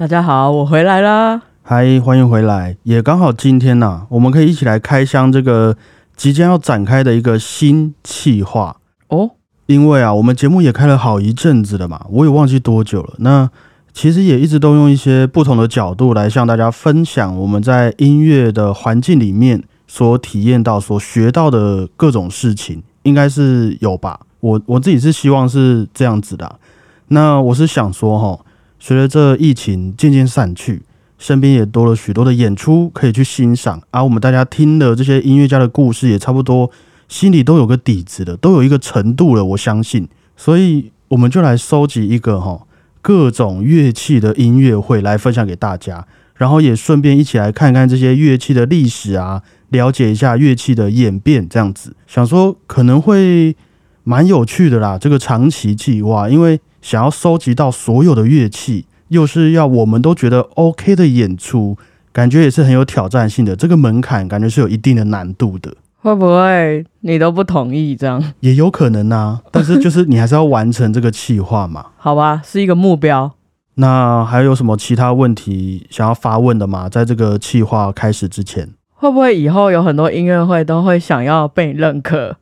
大家好，我回来啦！嗨，欢迎回来。也刚好今天呐、我们可以一起来开箱这个即将要展开的一个新企划。哦，因为啊，我们节目也开了好一阵子了嘛，我也忘记多久了。那其实也一直都用一些不同的角度来向大家分享我们在音乐的环境里面所体验到、所学到的各种事情，应该是有吧？我我自己是希望是这样子的啊、那我是想说哈，随着这疫情渐渐散去，身边也多了许多的演出可以去欣赏，而、我们大家听的这些音乐家的故事也差不多，心里都有个底子的，都有一个程度了，我相信。所以我们就来收集一个哈各种乐器的音乐会来分享给大家，然后也顺便一起来看看这些乐器的历史啊，了解一下乐器的演变，这样子。想说可能会蛮有趣的啦，这个长期计划，因为想要收集到所有的乐器，又是要我们都觉得 OK 的演出，感觉也是很有挑战性的。这个门槛感觉是有一定的难度的。会不会你都不同意这样？也有可能啊，但是就是你还是要完成这个企划嘛。好吧，是一个目标。那还有什么其他问题想要发问的吗？在这个企划开始之前，会不会以后有很多音乐会都会想要被你认可？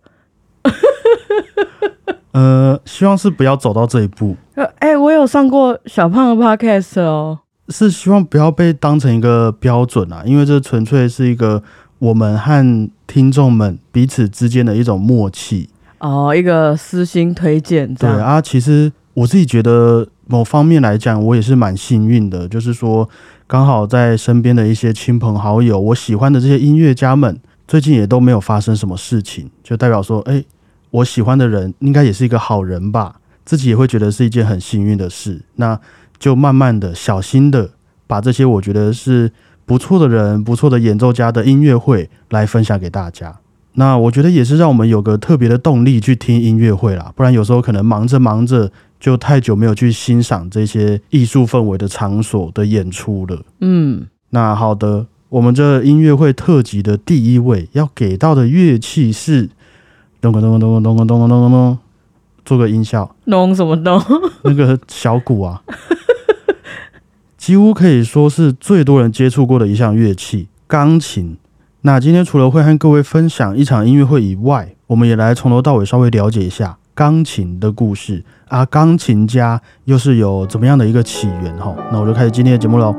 呃，希望是不要走到这一步，呃，哎、我有上过小胖的 podcast 哦。是希望不要被当成一个标准啊，因为这纯粹是一个我们和听众们彼此之间的一种默契。哦，一个私心推荐。对啊，其实我自己觉得某方面来讲，我也是蛮幸运的，就是说刚好在身边的一些亲朋好友，我喜欢的这些音乐家们，最近也都没有发生什么事情，就代表说，哎，我喜欢的人应该也是一个好人吧，自己也会觉得是一件很幸运的事。那就慢慢的、小心的把这些我觉得是不错的人、不错的演奏家的音乐会来分享给大家。那我觉得也是让我们有个特别的动力去听音乐会啦，不然有时候可能忙着忙着就太久没有去欣赏这些艺术氛围的场所的演出了。嗯，那好的，我们这音乐会特辑的第一位要给到的乐器是咚咚咚咚咚咚咚咚咚咚咚，做个音效，弄什么弄？那个小鼓啊，几乎可以说是最多人接触过的一项乐器——钢琴。那今天除了会和各位分享一场音乐会以外，我们也来从头到尾稍微了解一下钢琴的故事啊，钢琴家又是有怎么样的一个起源哈？那我就开始今天的节目喽。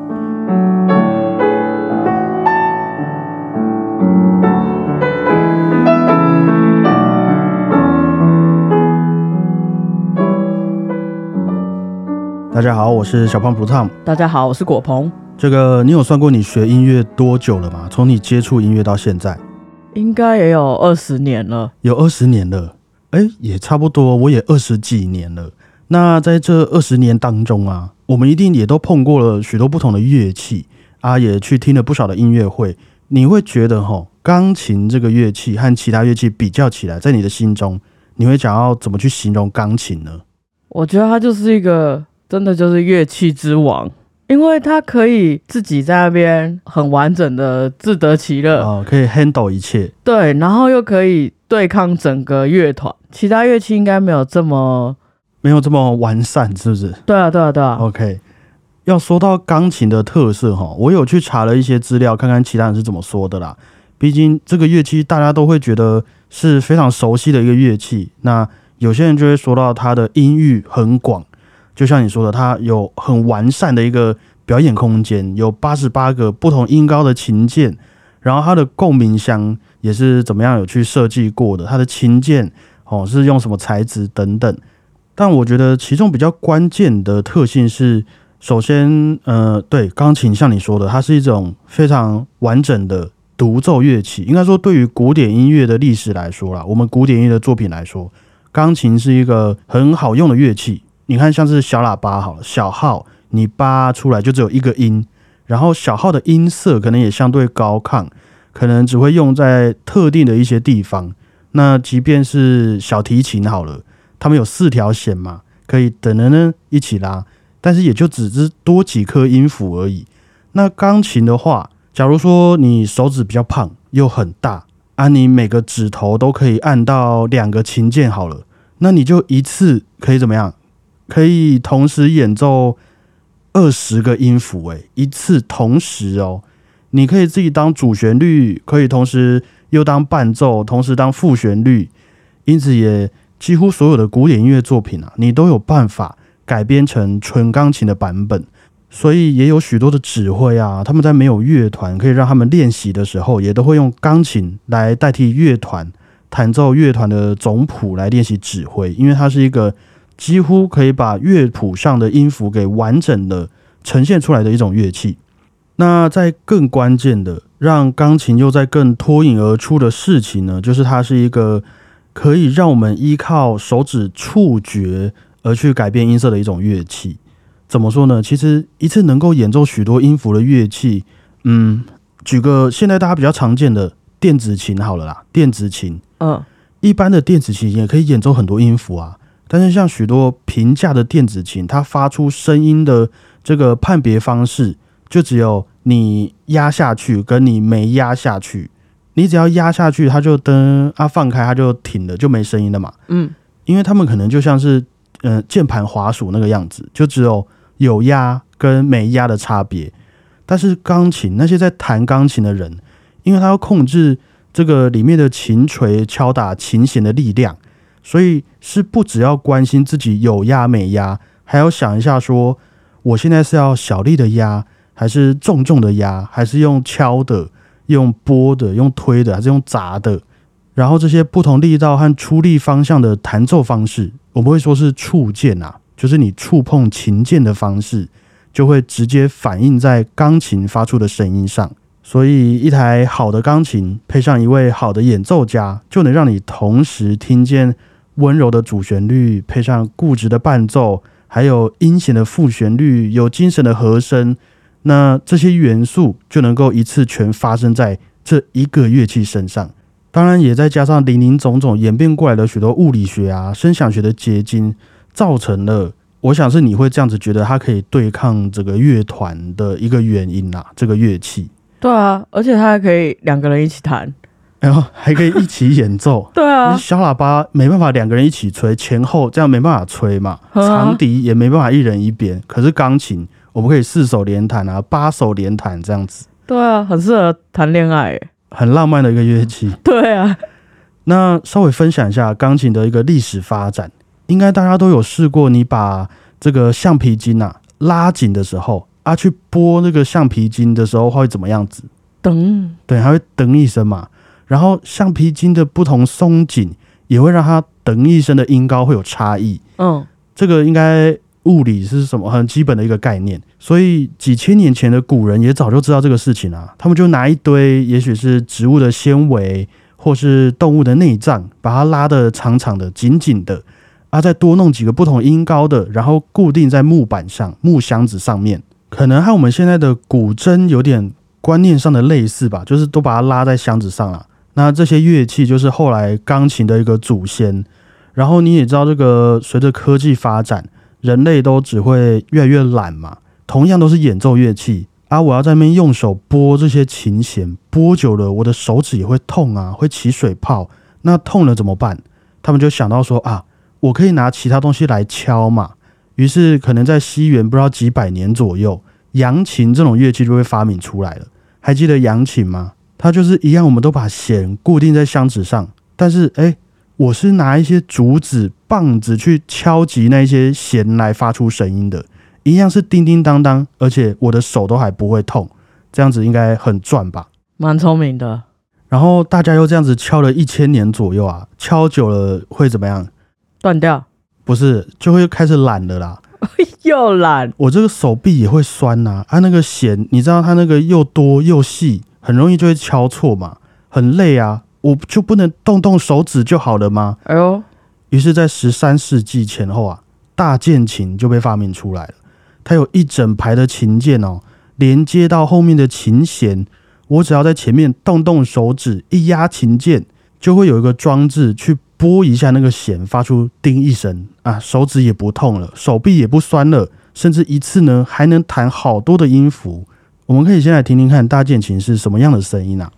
大家好，我是小胖不唱。大家好，我是果鹏，这个你有算过你学音乐多久了吗？从你接触音乐到现在，应该也有二十年了。有二十年了，哎，也差不多，我也二十几年了。那在这二十年当中啊，我们一定也都碰过了许多不同的乐器啊，也去听了不少的音乐会。你会觉得哈，钢琴这个乐器和其他乐器比较起来，在你的心中，你会想要怎么去形容钢琴呢？我觉得它就是一个真的就是乐器之王，因为他可以自己在那边很完整的自得其乐，啊、可以 handle 一切。对，然后又可以对抗整个乐团，其他乐器应该没有这么。没有这么完善，是不是？对啊，对啊，对啊。OK，要说到钢琴的特色哈，我有去查了一些资料，看看其他人是怎么说的啦。毕竟这个乐器大家都会觉得是非常熟悉的一个乐器，那有些人就会说到它的音域很广，就像你说的，它有很完善的一个表演空间，有八十八个不同音高的琴键，然后它的共鸣箱也是怎么样有去设计过的，它的琴键哦是用什么材质等等。但我觉得其中比较关键的特性是，首先，呃，对钢琴像你说的，它是一种非常完整的独奏乐器。应该说，对于古典音乐的历史来说啦，我们古典音乐的作品来说，钢琴是一个很好用的乐器。你看，像是小喇叭好了，小号你扒出来就只有一个音，然后小号的音色可能也相对高亢，可能只会用在特定的一些地方。那即便是小提琴好了。他们有四条弦嘛，可以等人呢一起拉，但是也就只是多几颗音符而已。那钢琴的话，假如说你手指比较胖又很大啊，你每个指头都可以按到两个琴键好了，那你就一次可以怎么样？可以同时演奏二十个音符，诶，一次同时哦，你可以自己当主旋律，可以同时又当伴奏，同时当副旋律，因此也几乎所有的古典音乐作品啊，你都有办法改编成纯钢琴的版本。所以也有许多的指挥啊，他们在没有乐团可以让他们练习的时候，也都会用钢琴来代替乐团弹奏乐团的总谱来练习指挥，因为它是一个几乎可以把乐谱上的音符给完整的呈现出来的一种乐器。那在更关键的，让钢琴又在更脱颖而出的事情呢，就是它是一个可以让我们依靠手指触觉而去改变音色的一种乐器。怎么说呢？其实一次能够演奏许多音符的乐器，嗯，举个现在大家比较常见的电子琴好了啦，电子琴，嗯，一般的电子琴也可以演奏很多音符啊。但是像许多平价的电子琴，它发出声音的这个判别方式，就只有你压下去跟你没压下去。你只要压下去，它就噔啊，放开它就停了，就没声音了嘛。嗯，因为他们可能就像是嗯键盘滑鼠那个样子，就只有。有压跟没压的差别，但是钢琴那些在弹钢琴的人，因为他要控制这个里面的琴锤敲打琴弦的力量，所以是不只要关心自己有压没压，还要想一下说，我现在是要小力的压，还是重重的压，还是用敲的、用拨的、用推的，还是用砸的？然后这些不同力道和出力方向的弹奏方式，我们会说是触键啊。就是你触碰琴键的方式，就会直接反映在钢琴发出的声音上。所以，一台好的钢琴配上一位好的演奏家，就能让你同时听见温柔的主旋律，配上固执的伴奏，还有阴险的副旋律，有精神的和声。那这些元素就能够一次全发生在这一个乐器身上。当然，也再加上林林总总演变过来的许多物理学啊、声响学的结晶。造成了，我想是你会这样子觉得它可以对抗这个乐团的一个原因啦。这个乐器，对啊，而且它还可以两个人一起弹，然后还可以一起演奏。对啊，小喇叭没办法两个人一起吹，前后这样没办法吹嘛。长笛也没办法一人一边，可是钢琴我们可以四手连弹啊，八手连弹这样子。对啊，很适合谈恋爱，很浪漫的一个乐器。对啊，那稍微分享一下钢琴的一个历史发展。应该大家都有试过，你把这个橡皮筋啊拉紧的时候啊，去拨那个橡皮筋的时候会怎么样子？噔，对，它会噔一声嘛。然后橡皮筋的不同松紧也会让它噔一声的音高会有差异。嗯，这个应该物理是什么很基本的一个概念，所以几千年前的古人也早就知道这个事情啊。他们就拿一堆也许是植物的纤维或是动物的内脏，把它拉得长长的、紧紧的。啊，再多弄几个不同音高的，然后固定在木板上、木箱子上面，可能和我们现在的古筝有点观念上的类似吧，就是都把它拉在箱子上了。那这些乐器就是后来钢琴的一个祖先。然后你也知道，这个随着科技发展，人类都只会越来越懒嘛。同样都是演奏乐器啊，我要在那边用手拨这些琴弦，拨久了我的手指也会痛啊，会起水泡。那痛了怎么办？他们就想到说啊。我可以拿其他东西来敲嘛，于是可能在西元不知道几百年左右，扬琴这种乐器就会发明出来了。还记得扬琴吗？它就是一样，我们都把弦固定在箱子上，但是诶，我是拿一些竹子、棒子去敲击那些弦来发出声音的，一样是叮叮当当，而且我的手都还不会痛，这样子应该很赚吧？蛮聪明的。然后大家又这样子敲了一千年左右啊，敲久了会怎么样？断掉不是就会开始懒了啦，又懒。我这个手臂也会酸呐，啊，那个弦，你知道它那个又多又细，很容易就会敲错嘛，很累啊。我就不能动动手指就好了吗？哎呦，于是，在十三世纪前后啊，大键琴就被发明出来了。它有一整排的琴键哦，连接到后面的琴弦，我只要在前面动动手指，一压琴键，就会有一个装置去。拨一下那个弦，发出“叮”一声啊，手指也不痛了，手臂也不酸了，甚至一次呢还能弹好多的音符。我们可以先来听听看大键琴是什么样的声音啊？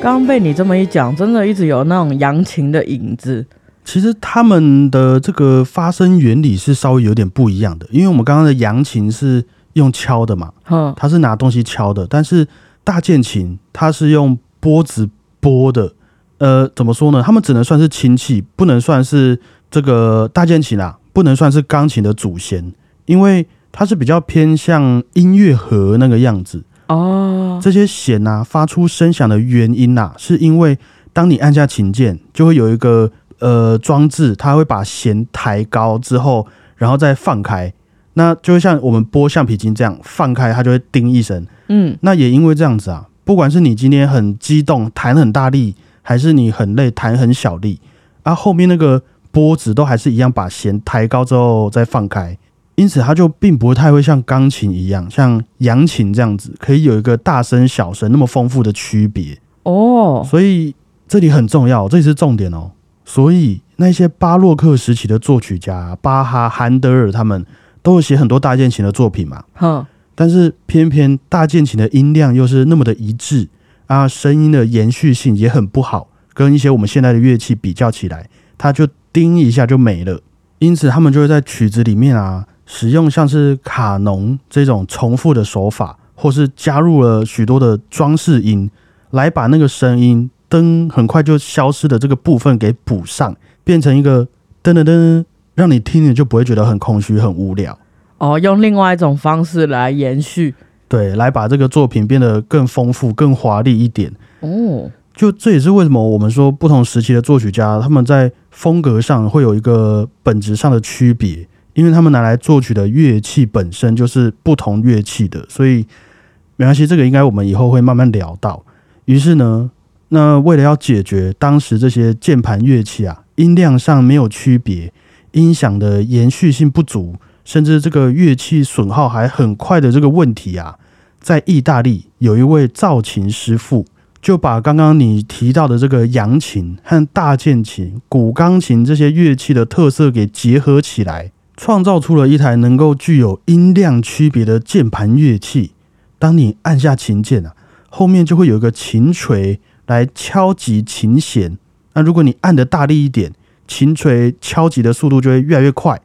刚被你这么一讲，真的一直有那种扬琴的影子。其实他们的这个发声原理是稍微有点不一样的，因为我们刚刚的扬琴是用敲的嘛，嗯，它是拿东西敲的，但是大键琴它是用拨子拨的。呃，怎么说呢？他们只能算是亲戚，不能算是这个大键琴啊，不能算是钢琴的祖先，因为它是比较偏向音乐盒那个样子。哦，这些弦呐、发出声响的原因呐、是因为当你按下琴键，就会有一个呃装置，它会把弦抬高之后，然后再放开。那就会像我们拨橡皮筋这样放开，它就会叮一声。嗯，那也因为这样子啊，不管是你今天很激动弹很大力，还是你很累弹很小力，啊，后面那个拨子都还是一样把弦抬高之后再放开，因此它就并不太会像钢琴一样，像扬琴这样子，可以有一个大声小声那么丰富的区别。哦，所以这里很重要，这里是重点哦。所以那些巴洛克时期的作曲家，巴哈、韩德尔他们都有写很多大键琴的作品嘛。哼，但是偏偏大键琴的音量又是那么的一致啊，声音的延续性也很不好，跟一些我们现代的乐器比较起来，它就叮一下就没了。因此，他们就会在曲子里面啊，使用像是卡农这种重复的手法，或是加入了许多的装饰音，来把那个声音灯很快就消失的这个部分给补上，变成一个噔噔噔，让你听了就不会觉得很空虚、很无聊。哦，用另外一种方式来延续。对，来把这个作品变得更丰富、更华丽一点。哦，就这也是为什么我们说不同时期的作曲家，他们在风格上会有一个本质上的区别，因为他们拿来作曲的乐器本身就是不同乐器的，所以没关系，这个应该我们以后会慢慢聊到。于是呢，那为了要解决当时这些键盘乐器啊音量上没有区别，音响的延续性不足，甚至这个乐器损耗还很快的这个问题啊，在意大利有一位造琴师傅。就把刚刚你提到的这个扬琴和大键琴、古钢琴这些乐器的特色给结合起来，创造出了一台能够具有音量区别的键盘乐器。当你按下琴键啊，后面就会有一个琴锤来敲击琴弦。那如果你按的大力一点，琴锤敲击的速度就会越来越快，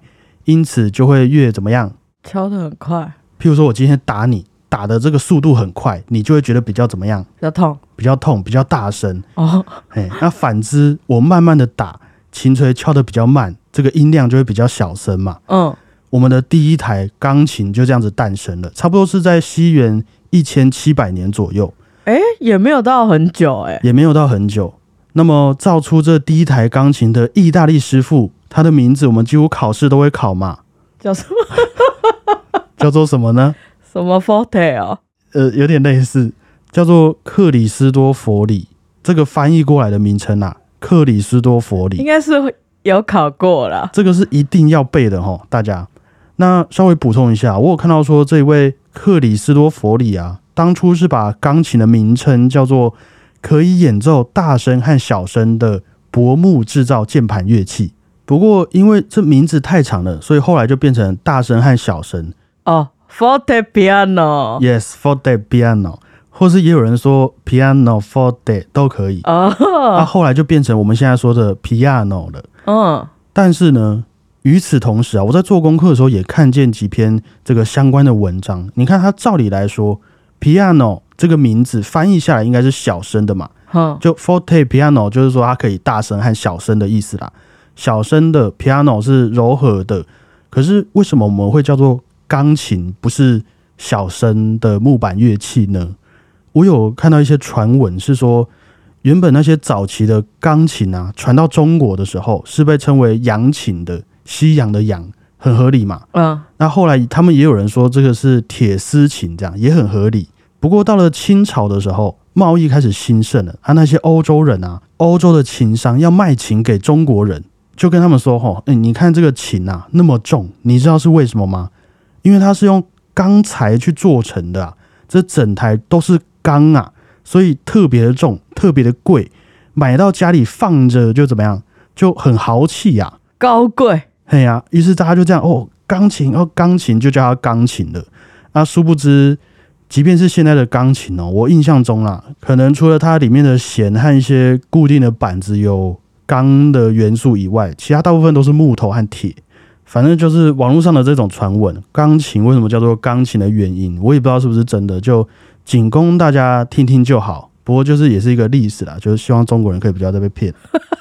因此就会越怎么样？敲得很快，譬如说我今天打你，打的这个速度很快，你就会觉得比较怎么样？比较痛。比较痛，比较大声。哦，哎，那反之，我慢慢的打，琴锤敲的比较慢，这个音量就会比较小声嘛。嗯，我们的第一台钢琴就这样子诞生了，差不多是在西元一千七百年左右，哎，也没有到很久，哎，也没有到很久。那么造出这第一台钢琴的意大利师傅，他的名字我们几乎考试都会考嘛，叫什么 叫做什么呢？什么 forte 哦？呃，有点类似，叫做克里斯多佛里。这个翻译过来的名称啊，克里斯多佛里应。该是会有考过了。这个是一定要背的哈，大家。那稍微补充一下，我有看到说这位克里斯多佛里啊，当初是把钢琴的名称叫做可以演奏大声和小声的薄木制造键盘乐器。不过因为这名字太长了，所以后来就变成大声和小声。哦，forte piano。Yes, forte piano，或是也有人说 piano forte 都可以。那、哦，后来就变成我们现在说的 piano 了。嗯，但是呢，与此同时啊，我在做功课的时候也看见几篇这个相关的文章。你看，它照理来说，piano 这个名字翻译下来应该是小声的嘛，嗯，就 forte piano 就是说它可以大声和小声的意思啦。小声的 piano 是柔和的，可是为什么我们会叫做钢琴，不是小声的木板乐器呢？我有看到一些传闻是说，原本那些早期的钢琴啊，传到中国的时候是被称为洋琴的，西洋的洋，很合理嘛。嗯，那后来他们也有人说这个是铁丝琴，这样也很合理。不过到了清朝的时候，贸易开始兴盛了，啊，那些欧洲人啊，欧洲的琴商要卖琴给中国人，就跟他们说：“吼，哎、你看这个琴啊，那么重，你知道是为什么吗？因为它是用钢材去做成的啊，这整台都是钢啊，所以特别的重，特别的贵，买到家里放着就怎么样，就很豪气呀、高贵。嘿呀、于是大家就这样哦，钢琴哦，钢琴就叫它钢琴了。那殊不知即便是现在的钢琴哦，我印象中啦，可能除了它里面的弦和一些固定的板子有钢的元素以外，其他大部分都是木头和铁。反正就是网络上的这种传闻，钢琴为什么叫做钢琴的原因，我也不知道是不是真的，就仅供大家听听就好。不过就是也是一个历史啦，就是希望中国人可以不要再被骗。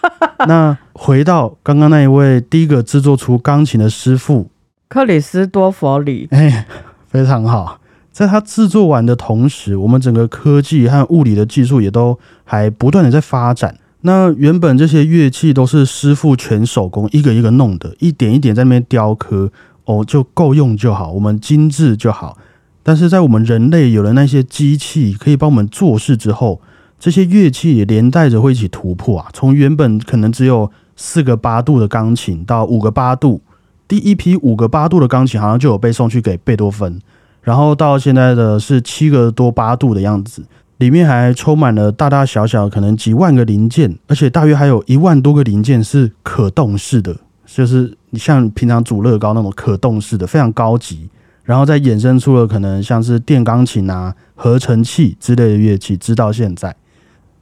那回到刚刚那一位第一个制作出钢琴的师傅克里斯多佛里，哎，非常好。在他制作完的同时，我们整个科技和物理的技术也都还不断的在发展。那原本这些乐器都是师傅全手工一个一个弄的，一点一点在那边雕刻，哦，就够用就好，我们精致就好。但是在我们人类有了那些机器可以帮我们做事之后，这些乐器也连带着会一起突破啊！从原本可能只有四个八度的钢琴到五个八度，第一批五个八度的钢琴好像就有被送去给贝多芬，然后到现在的是七个多八度的样子。里面还充满了大大小小可能几万个零件，而且大约还有一万多个零件是可动式的，就是你像平常煮乐高那种可动式的，非常高级。然后再衍生出了可能像是电钢琴啊、合成器之类的乐器，直到现在。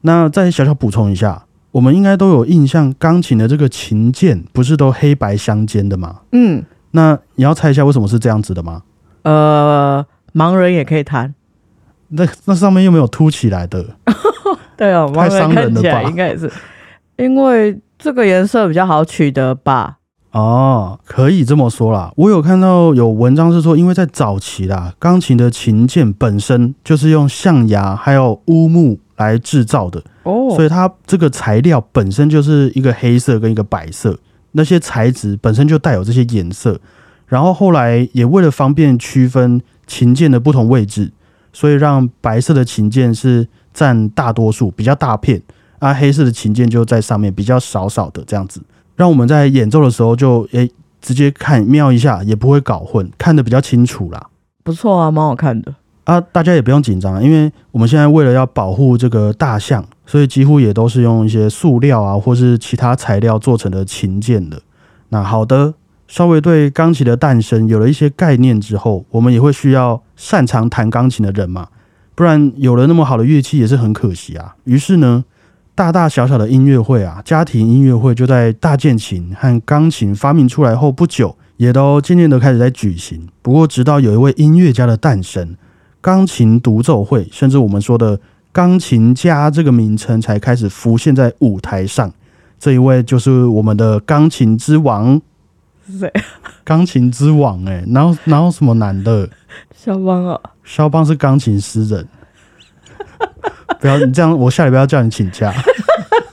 那再小小补充一下，我们应该都有印象，钢琴的这个琴键不是都黑白相间的吗？嗯，那你要猜一下为什么是这样子的吗？呃，盲人也可以弹。那那上面又没有凸起来的，对哦，太伤人了吧？应该也是，因为这个颜色比较好取得吧？哦，可以这么说啦。我有看到有文章是说，因为在早期啦，钢琴的琴键本身就是用象牙还有乌木来制造的哦，所以它这个材料本身就是一个黑色跟一个白色，那些材质本身就带有这些颜色。然后后来也为了方便区分琴键的不同位置。所以让白色的琴键是占大多数，比较大片，啊黑色的琴键就在上面比较少少的这样子，让我们在演奏的时候就诶直接看瞄一下，也不会搞混，看得比较清楚啦。不错啊，蛮好看的啊！大家也不用紧张，因为我们现在为了要保护这个大象，所以几乎也都是用一些塑料啊，或是其他材料做成的琴键的。那好的。稍微对钢琴的诞生有了一些概念之后，我们也会需要擅长弹钢琴的人嘛，不然有了那么好的乐器也是很可惜啊。于是呢，大大小小的音乐会啊，家庭音乐会就在大键琴和钢琴发明出来后不久，也都渐渐的开始在举行。不过，直到有一位音乐家的诞生，钢琴独奏会，甚至我们说的钢琴家这个名称才开始浮现在舞台上。这一位就是我们的钢琴之王。谁？钢琴之王哎，然后然后什么男的？肖邦啊，肖邦是钢琴诗人。不要你这样，我下礼拜要叫你请假。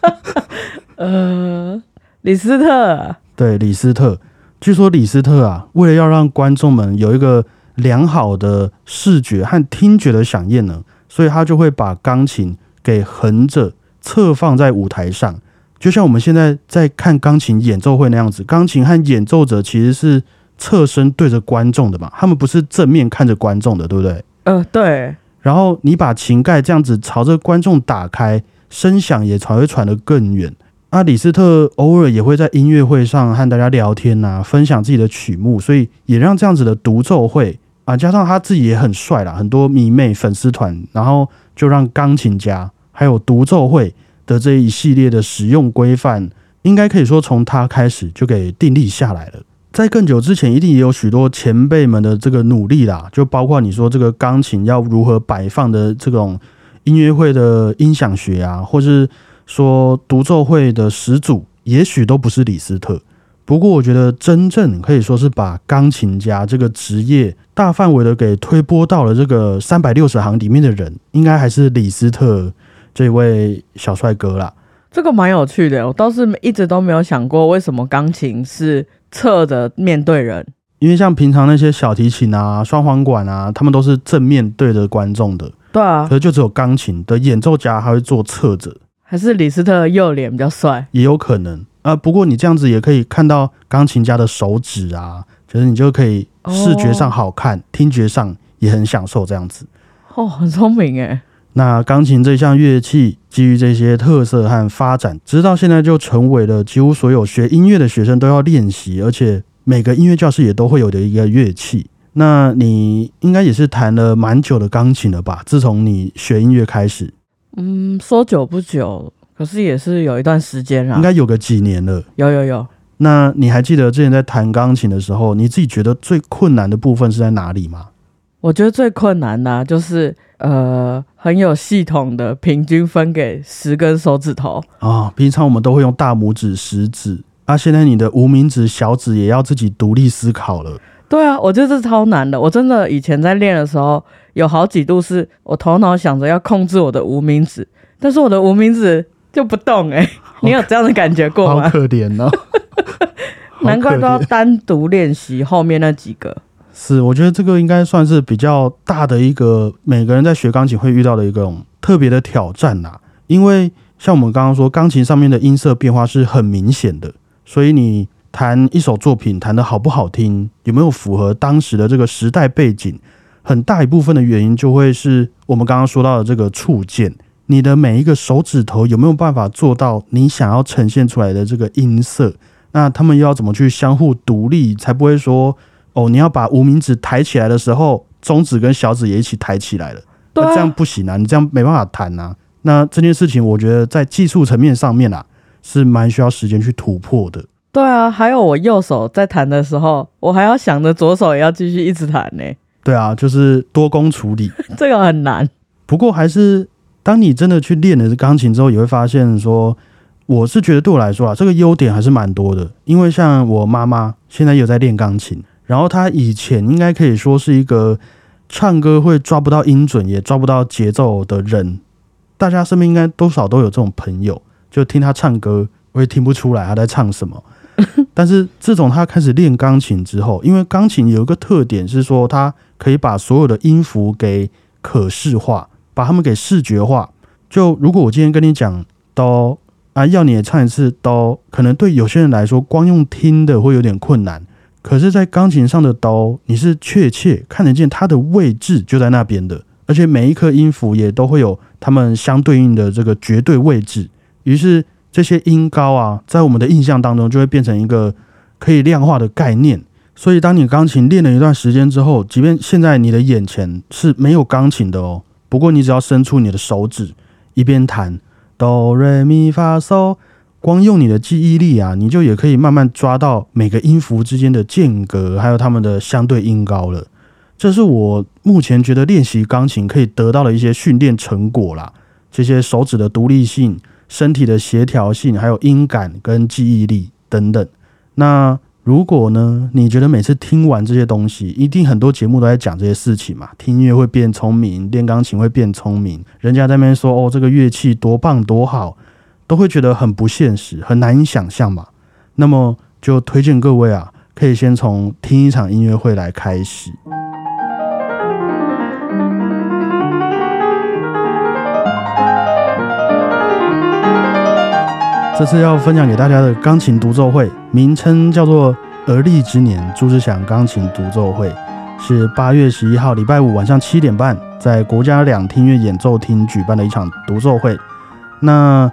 呃，李斯特，对，李斯特。据说李斯特啊，为了要让观众们有一个良好的视觉和听觉的响应呢，所以他就会把钢琴给横着侧放在舞台上。就像我们现在在看钢琴演奏会那样子，钢琴和演奏者其实是侧身对着观众的嘛，他们不是正面看着观众的，对不对？嗯，对。然后你把琴盖这样子朝着观众打开，声响也才会传得更远。阿李斯特偶尔也会在音乐会上和大家聊天呐，分享自己的曲目，所以也让这样子的独奏会啊，加上他自己也很帅啦，很多迷妹粉丝团，然后就让钢琴家还有独奏会。的这一系列的使用规范，应该可以说从他开始就给订立下来了。在更久之前，一定也有许多前辈们的这个努力啦，就包括你说这个钢琴要如何摆放的这种音乐会的音响学啊，或是说独奏会的始祖，也许都不是李斯特。不过，我觉得真正可以说是把钢琴家这个职业大范围的给推波到了这个三百六十行里面的人，应该还是李斯特。这位小帅哥啦，这个蛮有趣的。我倒是一直都没有想过，为什么钢琴是侧着面对人？因为像平常那些小提琴啊、双簧管啊，他们都是正面对着观众的。对啊，可是就只有钢琴的演奏家还会做侧着。还是李斯特右脸比较帅？也有可能啊。不过你这样子也可以看到钢琴家的手指啊，就是你就可以视觉上好看，听觉上也很享受这样子。哦，很聪明哎。那钢琴这项乐器，基于这些特色和发展，直到现在就成为了几乎所有学音乐的学生都要练习，而且每个音乐教室也都会有的一个乐器。那你应该也是弹了蛮久的钢琴了吧？自从你学音乐开始，嗯，说久不久，可是也是有一段时间啊。应该有个几年了。有有有。那你还记得之前在弹钢琴的时候，你自己觉得最困难的部分是在哪里吗？我觉得最困难的，就是呃，很有系统的平均分给十根手指头啊。平常我们都会用大拇指、食指，啊，现在你的无名指、小指也要自己独立思考了。对啊，我觉得这超难的。我真的以前在练的时候，有好几度是我头脑想着要控制我的无名指，但是我的无名指就不动。哎，你有这样的感觉过吗？好可怜哦，难怪都要单独练习后面那几个。是，我觉得这个应该算是比较大的一个每个人在学钢琴会遇到的一个特别的挑战呐。因为像我们刚刚说，钢琴上面的音色变化是很明显的，所以你弹一首作品弹的好不好听，有没有符合当时的这个时代背景，很大一部分的原因就会是我们刚刚说到的这个触键，你的每一个手指头有没有办法做到你想要呈现出来的这个音色？那他们要怎么去相互独立，才不会说？哦，你要把无名指抬起来的时候，中指跟小指也一起抬起来了，那这样不行啊，你这样没办法弹啊。那这件事情，我觉得在技术层面上面啊，是蛮需要时间去突破的。对啊，还有我右手在弹的时候，我还要想着左手也要继续一直弹呢。对啊，就是多工处理，这个很难。不过还是，当你真的去练了钢琴之后，也会发现说，我是觉得对我来说啊，这个优点还是蛮多的。因为像我妈妈现在有在练钢琴。然后他以前应该可以说是一个唱歌会抓不到音准，也抓不到节奏的人。大家身边应该多少都有这种朋友，就听他唱歌，我也听不出来他在唱什么。但是自从他开始练钢琴之后，因为钢琴有一个特点是说，它可以把所有的音符给可视化，把它们给视觉化。就如果我今天跟你讲哆啊，要你也唱一次哆，可能对有些人来说，光用听的会有点困难。可是，在钢琴上的刀，你是确切看得见它的位置就在那边的，而且每一颗音符也都会有它们相对应的这个绝对位置。于是，这些音高啊，在我们的印象当中就会变成一个可以量化的概念。所以，当你钢琴练了一段时间之后，即便现在你的眼前是没有钢琴的哦，不过你只要伸出你的手指，一边弹哆瑞咪发嗦。光用你的记忆力啊，你就也可以慢慢抓到每个音符之间的间隔，还有它们的相对音高了。这是我目前觉得练习钢琴可以得到的一些训练成果啦。这些手指的独立性、身体的协调性，还有音感跟记忆力等等。那如果呢，你觉得每次听完这些东西，一定很多节目都在讲这些事情嘛？听音乐会变聪明，练钢琴会变聪明，人家在那边说哦，这个乐器多棒多好。都会觉得很不现实，很难以想象嘛。那么就推荐各位啊，可以先从听一场音乐会来开始。这次要分享给大家的钢琴独奏会，名称叫做《而立之年》朱志祥钢琴独奏会，是八月十一号礼拜五晚上七点半，在国家两厅院演奏厅举办的一场独奏会。那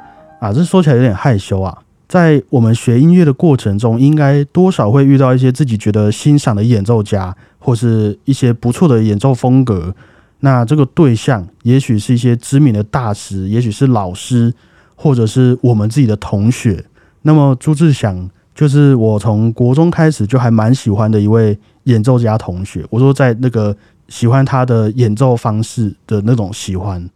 啊，这说起来有点害羞啊。在我们学音乐的过程中，应该多少会遇到一些自己觉得欣赏的演奏家，或是一些不错的演奏风格。那这个对象，也许是一些知名的大师，也许是老师，或者是我们自己的同学。那么朱志祥，就是我从国中开始就还蛮喜欢的一位演奏家同学。我说，在那个喜欢他的演奏方式的那种喜欢。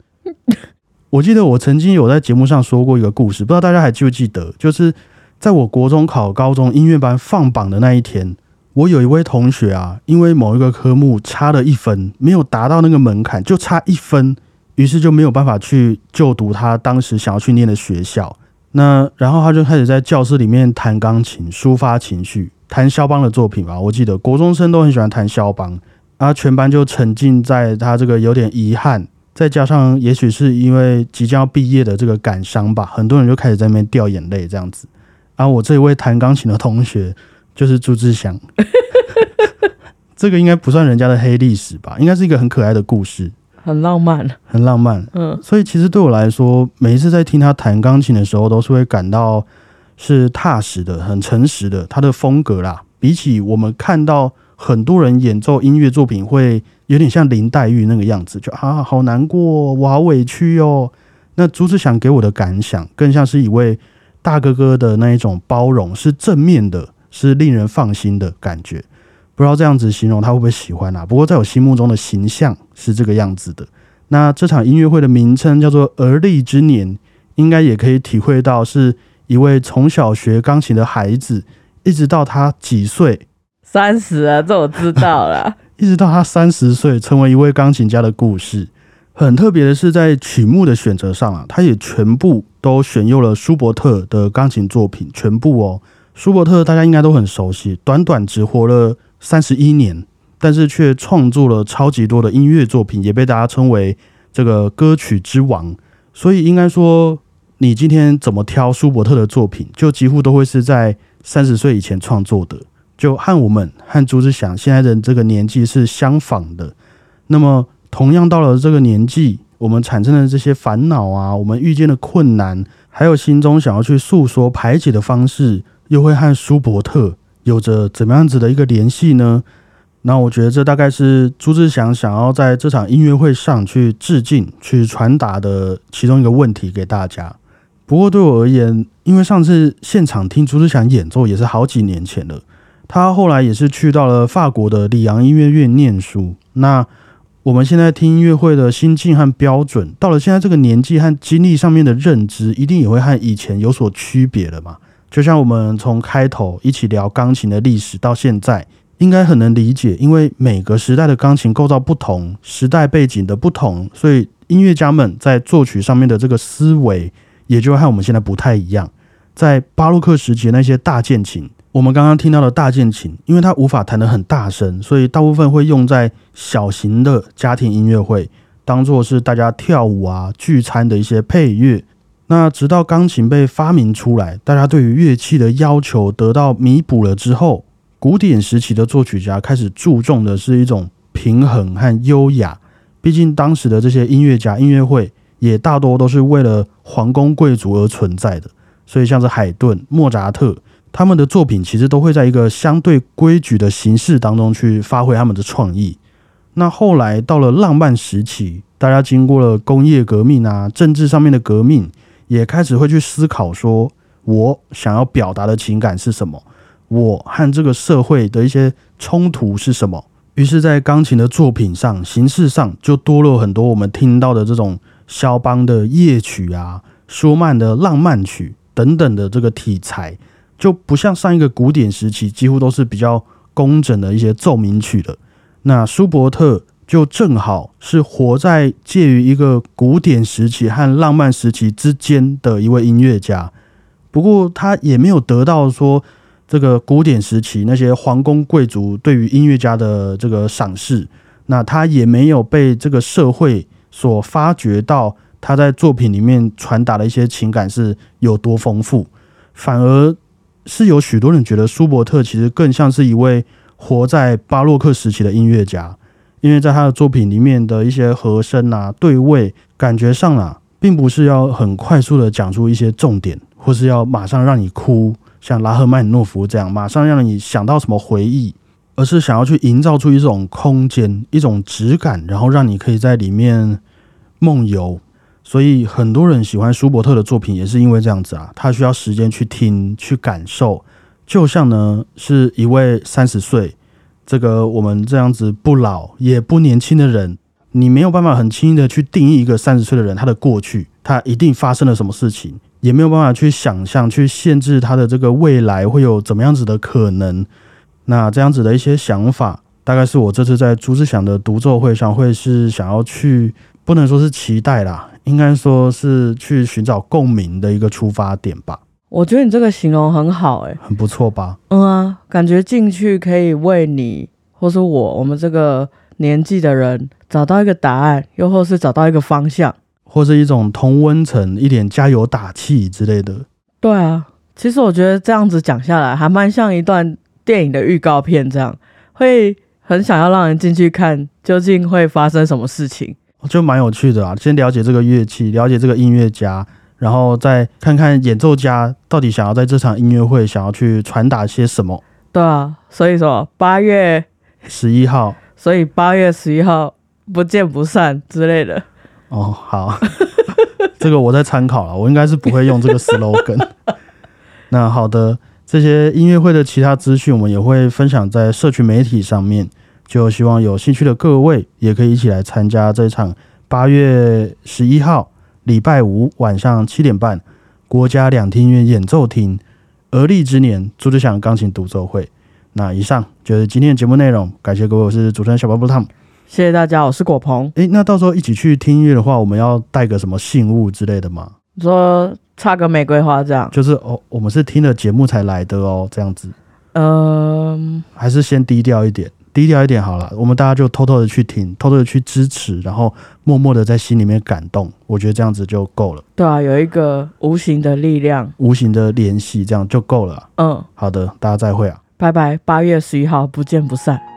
我记得我曾经有在节目上说过一个故事，不知道大家还记不记得？就是在我国中考高中音乐班放榜的那一天，我有一位同学啊，因为某一个科目差了一分，没有达到那个门槛，就差一分，于是就没有办法去就读他当时想要去念的学校。那然后他就开始在教室里面弹钢琴，抒发情绪，弹肖邦的作品吧。我记得国中生都很喜欢弹肖邦，啊，全班就沉浸在他这个有点遗憾。再加上，也许是因为即将要毕业的这个感伤吧，很多人就开始在那边掉眼泪这样子。然后我这一位弹钢琴的同学就是朱志祥，这个应该不算人家的黑历史吧，应该是一个很可爱的故事，很浪漫，很浪漫。嗯，所以其实对我来说，每一次在听他弹钢琴的时候，都是会感到是踏实的、很诚实的。他的风格啦，比起我们看到很多人演奏音乐作品会有点像林黛玉那个样子，就啊好难过，我好委屈哦。那朱志祥给我的感想，更像是一位大哥哥的那一种包容，是正面的，是令人放心的感觉。不知道这样子形容他会不会喜欢啊？不过在我心目中的形象是这个样子的。那这场音乐会的名称叫做“而立之年”，应该也可以体会到是一位从小学钢琴的孩子，一直到他几岁。三十啊，这我知道了。一直到他三十岁成为一位钢琴家的故事，很特别的是在曲目的选择上啊，他也全部都选用了舒伯特的钢琴作品，全部哦。舒伯特大家应该都很熟悉，短短只活了三十一年，但是却创作了超级多的音乐作品，也被大家称为这个歌曲之王。所以应该说，你今天怎么挑舒伯特的作品，就几乎都会是在三十岁以前创作的。就和我们和朱志祥现在的这个年纪是相仿的，那么同样到了这个年纪，我们产生的这些烦恼啊，我们遇见的困难，还有心中想要去诉说排解的方式，又会和舒伯特有着怎么样子的一个联系呢？那我觉得这大概是朱志祥想要在这场音乐会上去致敬、去传达的其中一个问题给大家。不过对我而言，因为上次现场听朱志祥演奏也是好几年前了。他后来也是去到了法国的里昂音乐院念书。那我们现在听音乐会的心境和标准，到了现在这个年纪和经历上面的认知，一定也会和以前有所区别了嘛？就像我们从开头一起聊钢琴的历史到现在，应该很能理解，因为每个时代的钢琴构造不同，时代背景的不同，所以音乐家们在作曲上面的这个思维，也就和我们现在不太一样。在巴洛克时期那些大键琴。我们刚刚听到的大键琴，因为它无法弹得很大声，所以大部分会用在小型的家庭音乐会，当做是大家跳舞啊、聚餐的一些配乐。那直到钢琴被发明出来，大家对于乐器的要求得到弥补了之后，古典时期的作曲家开始注重的是一种平衡和优雅。毕竟当时的这些音乐家音乐会也大多都是为了皇宫贵族而存在的，所以像是海顿、莫扎特。他们的作品其实都会在一个相对规矩的形式当中去发挥他们的创意。那后来到了浪漫时期，大家经过了工业革命啊，政治上面的革命，也开始会去思考说，我想要表达的情感是什么？我和这个社会的一些冲突是什么？于是，在钢琴的作品上，形式上就多了很多我们听到的这种肖邦的夜曲啊、舒曼的浪漫曲等等的这个题材。就不像上一个古典时期，几乎都是比较工整的一些奏鸣曲的。那舒伯特就正好是活在介于一个古典时期和浪漫时期之间的一位音乐家。不过他也没有得到说这个古典时期那些皇宫贵族对于音乐家的这个赏识。那他也没有被这个社会所发掘到他在作品里面传达的一些情感是有多丰富，反而。是有许多人觉得舒伯特其实更像是一位活在巴洛克时期的音乐家，因为在他的作品里面的一些和声啊、对位，感觉上啊，并不是要很快速的讲出一些重点，或是要马上让你哭，像拉赫曼诺夫这样，马上让你想到什么回忆，而是想要去营造出一种空间、一种质感，然后让你可以在里面梦游。所以很多人喜欢舒伯特的作品，也是因为这样子啊，他需要时间去听、去感受。就像呢，是一位三十岁，这个我们这样子不老也不年轻的人，你没有办法很轻易的去定义一个三十岁的人他的过去，他一定发生了什么事情，也没有办法去想象、去限制他的这个未来会有怎么样子的可能。那这样子的一些想法，大概是我这次在朱志祥的独奏会上会是想要去，不能说是期待啦。应该说是去寻找共鸣的一个出发点吧。我觉得你这个形容很好，哎，很不错吧？嗯啊，感觉进去可以为你，或是我，我们这个年纪的人找到一个答案，又或是找到一个方向，或是一种同温层，一点加油打气之类的。对啊，其实我觉得这样子讲下来，还蛮像一段电影的预告片，这样会很想要让人进去看，究竟会发生什么事情。就蛮有趣的啊！先了解这个乐器，了解这个音乐家，然后再看看演奏家到底想要在这场音乐会想要去传达些什么。对啊，所以说八月十一号。所以八月十一号不见不散之类的。哦，好，这个我在参考了，我应该是不会用这个 slogan。那好的，这些音乐会的其他资讯，我们也会分享在社群媒体上面，就希望有兴趣的各位也可以一起来参加这场八月十一号礼拜五晚上七点半国家两厅院演奏厅而立之年朱志祥钢琴独奏会。那以上就是今天的节目内容，感谢各位，我是主持人小巴布汤。谢谢大家，我是果鹏。诶，那到时候一起去听音乐的话，我们要带个什么信物之类的吗？你说插个玫瑰花这样？就是哦，我们是听了节目才来的哦，这样子，嗯、还是先低调一点，低调一点好了。我们大家就偷偷的去听，偷偷的去支持，然后默默的在心里面感动。我觉得这样子就够了，对啊，有一个无形的力量。无形的联系这样就够了啊。嗯，好的，大家再会啊。拜拜，八月十一号不见不散。